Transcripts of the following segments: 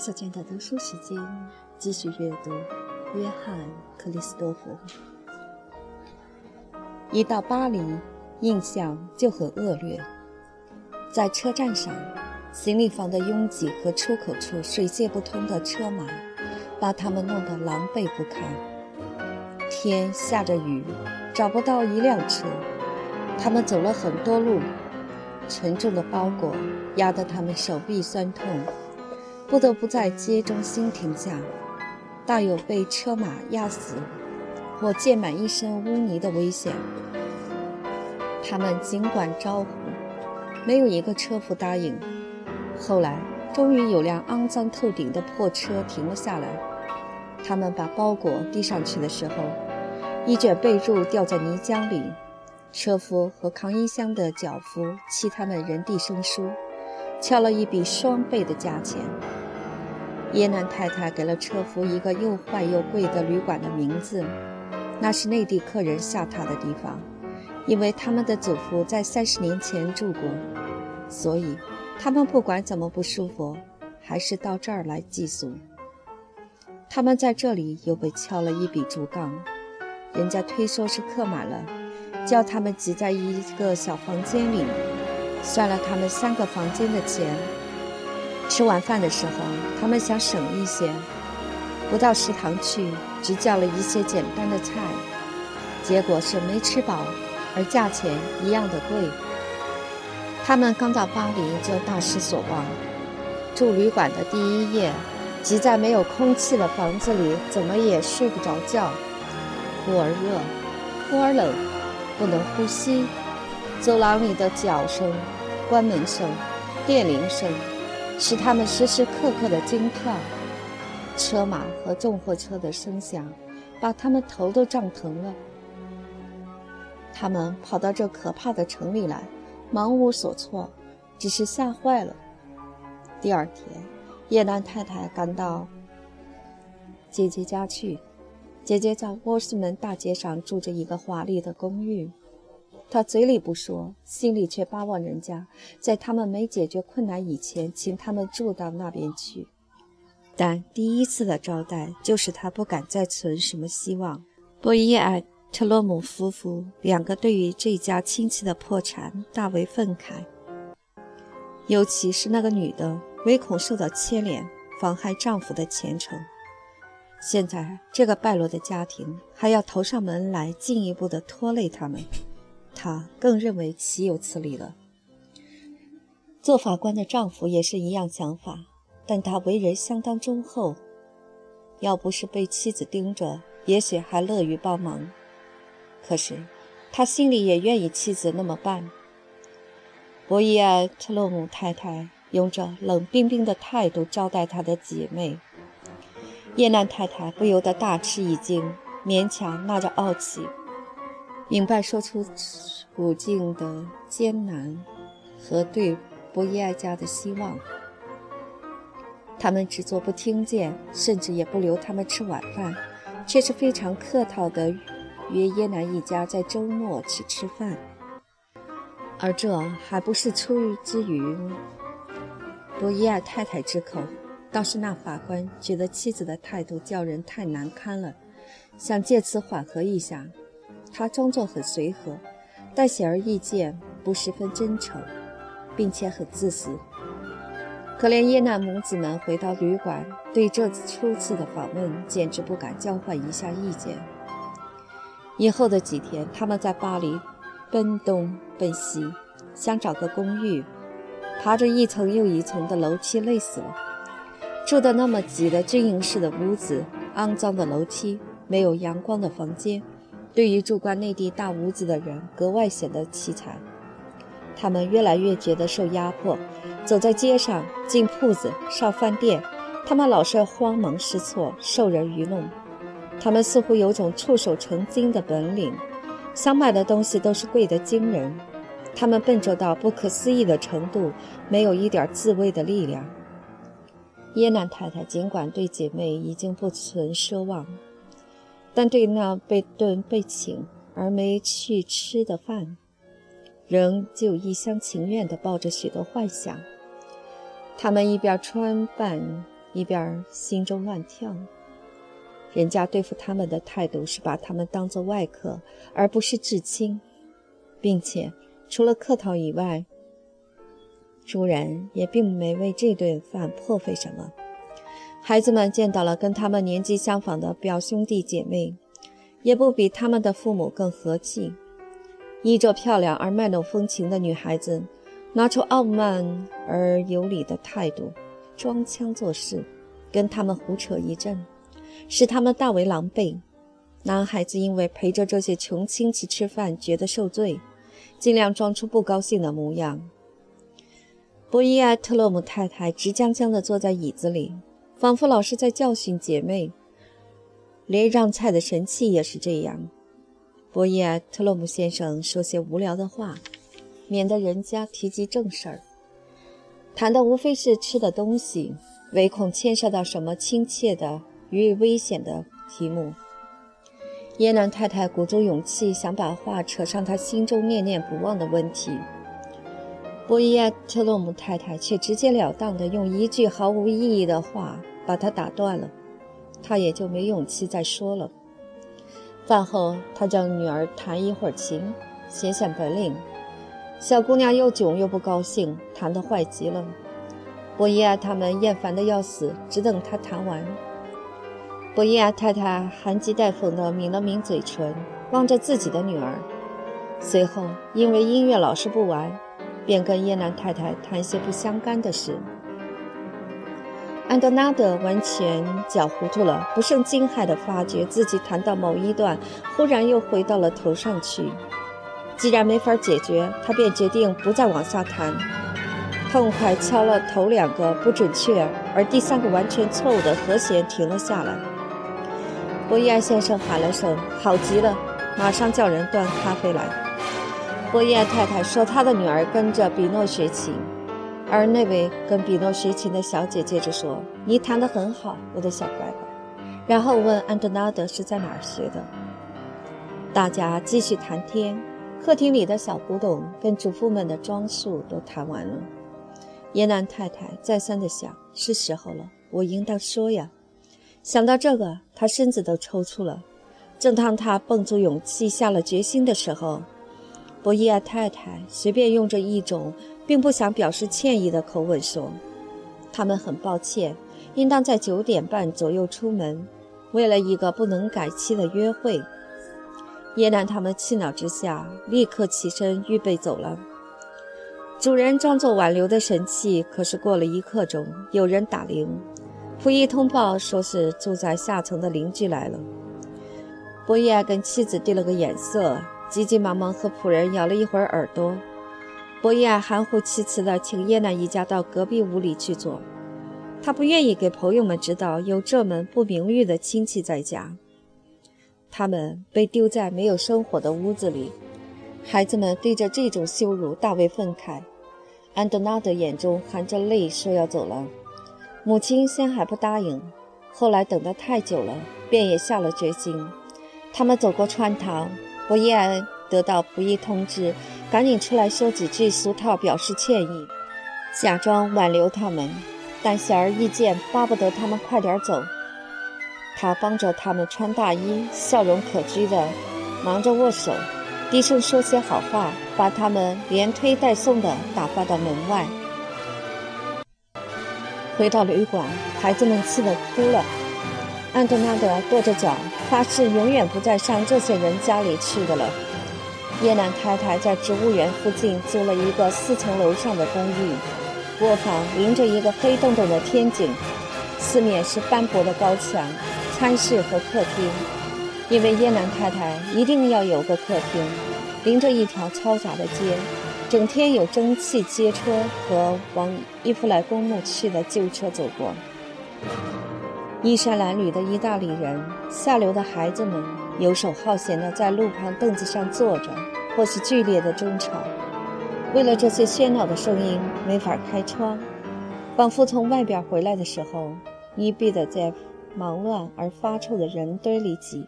小娟的读书时间，继续阅读《约翰·克里斯多夫》。一到巴黎，印象就很恶劣。在车站上，行李房的拥挤和出口处水泄不通的车马，把他们弄得狼狈不堪。天下着雨，找不到一辆车。他们走了很多路，沉重的包裹压得他们手臂酸痛。不得不在街中心停下，大有被车马压死或溅满一身污泥的危险。他们尽管招呼，没有一个车夫答应。后来，终于有辆肮脏透顶的破车停了下来。他们把包裹递上去的时候，一卷被褥掉在泥浆里。车夫和扛衣箱的脚夫气他们人地生疏，敲了一笔双倍的价钱。耶南太太给了车夫一个又坏又贵的旅馆的名字，那是内地客人下榻的地方，因为他们的祖父在三十年前住过，所以他们不管怎么不舒服，还是到这儿来寄宿。他们在这里又被敲了一笔竹杠，人家推说是客满了，叫他们挤在一个小房间里，算了他们三个房间的钱。吃晚饭的时候，他们想省一些，不到食堂去，只叫了一些简单的菜，结果是没吃饱，而价钱一样的贵。他们刚到巴黎就大失所望，住旅馆的第一夜，挤在没有空气的房子里，怎么也睡不着觉，忽而热，忽而冷，不能呼吸。走廊里的脚声、关门声、电铃声。使他们时时刻刻的惊跳，车马和重货车的声响，把他们头都胀疼了。他们跑到这可怕的城里来，忙无所措，只是吓坏了。第二天，叶兰太太赶到姐姐家去，姐姐在波斯门大街上住着一个华丽的公寓。他嘴里不说，心里却巴望人家在他们没解决困难以前，请他们住到那边去。但第一次的招待，就是他不敢再存什么希望。波伊埃特洛姆夫妇两个对于这家亲戚的破产大为愤慨，尤其是那个女的，唯恐受到牵连，妨害丈夫的前程。现在这个败落的家庭还要投上门来，进一步的拖累他们。他更认为岂有此理了。做法官的丈夫也是一样想法，但他为人相当忠厚，要不是被妻子盯着，也许还乐于帮忙。可是他心里也愿意妻子那么办。博伊埃特洛姆太太用着冷冰冰的态度招待她的姐妹，叶难太太不由得大吃一惊，勉强纳着傲气。明白说出处境的艰难和对博伊埃家的希望，他们只做不听见，甚至也不留他们吃晚饭，却是非常客套地约耶南一家在周末去吃饭。而这还不是出于之于博伊埃太太之口，倒是那法官觉得妻子的态度叫人太难堪了，想借此缓和一下。他装作很随和，但显而易见不十分真诚，并且很自私。可怜耶难母子们回到旅馆，对这次初次的访问简直不敢交换一下意见。以后的几天，他们在巴黎奔东奔西，想找个公寓，爬着一层又一层的楼梯，累死了。住的那么挤的军营式的屋子，肮脏的楼梯，没有阳光的房间。对于住惯内地大屋子的人，格外显得凄惨。他们越来越觉得受压迫，走在街上、进铺子、上饭店，他们老是慌忙失措，受人愚弄。他们似乎有种触手成金的本领，想买的东西都是贵得惊人。他们笨拙到不可思议的程度，没有一点自卫的力量。耶南太太尽管对姐妹已经不存奢望。但对那被顿被请而没去吃的饭，仍旧一厢情愿地抱着许多幻想。他们一边穿扮一边心中乱跳。人家对付他们的态度是把他们当作外客，而不是至亲，并且除了客套以外，主人也并没为这顿饭破费什么。孩子们见到了跟他们年纪相仿的表兄弟姐妹，也不比他们的父母更和气。衣着漂亮而卖弄风情的女孩子，拿出傲慢而有礼的态度，装腔作势，跟他们胡扯一阵。使他们大为狼狈。男孩子因为陪着这些穷亲戚吃饭，觉得受罪，尽量装出不高兴的模样。博伊埃特洛姆太太直僵僵地坐在椅子里，仿佛老是在教训姐妹。连让菜的神器也是这样。博伊埃特洛姆先生说些无聊的话，免得人家提及正事儿，谈的无非是吃的东西，唯恐牵涉到什么亲切的。与危险的题目，耶南太太鼓足勇气想把话扯上她心中念念不忘的问题，波伊亚特洛姆太太却直截了当地用一句毫无意义的话把她打断了，她也就没勇气再说了。饭后，他叫女儿弹一会儿琴，显显本领。小姑娘又囧又不高兴，弹得坏极了。波伊亚他们厌烦得要死，只等她弹完。博伊亚太太含讥带讽地抿了抿嘴唇，望着自己的女儿。随后，因为音乐老是不完，便跟耶南太太谈些不相干的事。安德纳德完全搅糊涂了，不胜惊骇地发觉自己弹到某一段，忽然又回到了头上去。既然没法解决，他便决定不再往下弹，痛快敲了头两个不准确，而第三个完全错误的和弦，停了下来。博伊安先生喊了声：“好极了！”马上叫人端咖啡来。波耶太太说：“她的女儿跟着比诺学琴。”而那位跟比诺学琴的小姐接着说：“你弹得很好，我的小乖乖。”然后问安德纳德是在哪儿学的。大家继续谈天。客厅里的小古董跟主妇们的装束都谈完了。耶南太太再三地想：“是时候了，我应当说呀。”想到这个，她身子都抽搐了。正当他绷足勇气下了决心的时候，博伊亚太太随便用着一种并不想表示歉意的口吻说：“他们很抱歉，应当在九点半左右出门，为了一个不能改期的约会。”耶南他们气恼之下，立刻起身预备走了。主人装作挽留的神气，可是过了一刻钟，有人打铃。仆役通报说是住在下层的邻居来了。波伊亚跟妻子递了个眼色，急急忙忙和仆人咬了一会儿耳朵。伯伊亚含糊其辞地请耶娜一家到隔壁屋里去坐，他不愿意给朋友们知道有这门不名誉的亲戚在家。他们被丢在没有生火的屋子里，孩子们对着这种羞辱大为愤慨。安德纳德眼中含着泪，说要走了。母亲先还不答应，后来等得太久了，便也下了决心。他们走过穿堂，博伊安得到仆役通知，赶紧出来说几句俗套表示歉意，假装挽留他们。但显而易见，巴不得他们快点走。他帮着他们穿大衣，笑容可掬的忙着握手，低声说些好话，把他们连推带送的打发到门外。回到旅馆，孩子们气得哭了。安德纳德跺着脚，发誓永远不再上这些人家里去的了。叶南太太在植物园附近租了一个四层楼上的公寓，卧房临着一个黑洞洞的天井，四面是斑驳的高墙，餐室和客厅。因为叶南太太一定要有个客厅，临着一条嘈杂的街。整天有蒸汽街车和往伊夫莱公墓去的旧车走过，衣衫褴褛的意大利人、下流的孩子们游手好闲地在路旁凳子上坐着，或是剧烈的争吵。为了这些喧闹的声音，没法开窗，仿佛从外边回来的时候，你必得在忙乱而发臭的人堆里挤，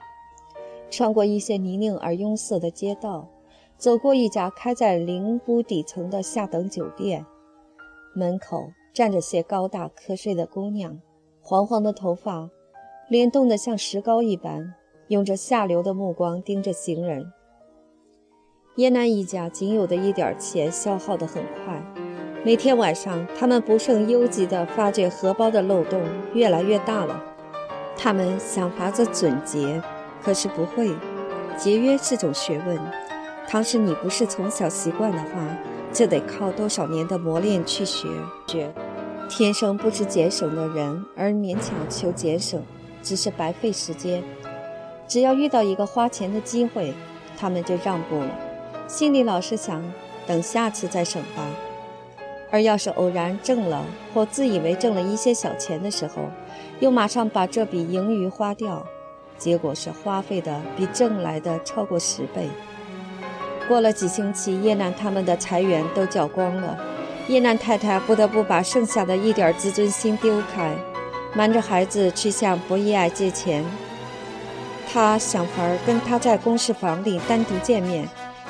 穿过一些泥泞而拥塞的街道。走过一家开在林屋底层的下等酒店，门口站着些高大瞌睡的姑娘，黄黄的头发，脸冻得像石膏一般，用着下流的目光盯着行人。叶南一家仅有的一点钱消耗得很快，每天晚上他们不胜忧急地发觉荷包的漏洞越来越大了。他们想法子准节，可是不会。节约是种学问，倘使你不是从小习惯的话，就得靠多少年的磨练去学。学，天生不知节省的人，而勉强求节省，只是白费时间。只要遇到一个花钱的机会，他们就让步了，心里老是想等下次再省吧。而要是偶然挣了，或自以为挣了一些小钱的时候，又马上把这笔盈余花掉。结果是花费的比挣来的超过十倍。过了几星期，叶楠他们的财源都缴光了，叶娜太太不得不把剩下的一点自尊心丢开，瞒着孩子去向博伊爱借钱。他想法儿跟他在公事房里单独见面，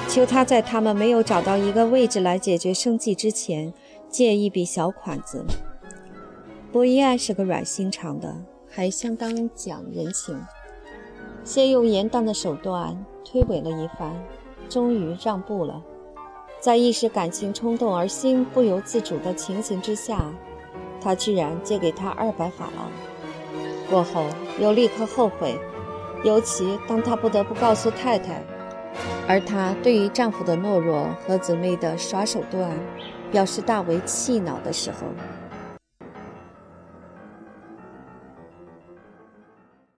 求他在他们没有找到一个位置来解决生计之前，借一笔小款子。博伊爱是个软心肠的，还相当讲人情。先用严当的手段推诿了一番，终于让步了。在一时感情冲动而心不由自主的情形之下，他居然借给他二百法郎。过后又立刻后悔，尤其当他不得不告诉太太，而她对于丈夫的懦弱和姊妹的耍手段表示大为气恼的时候。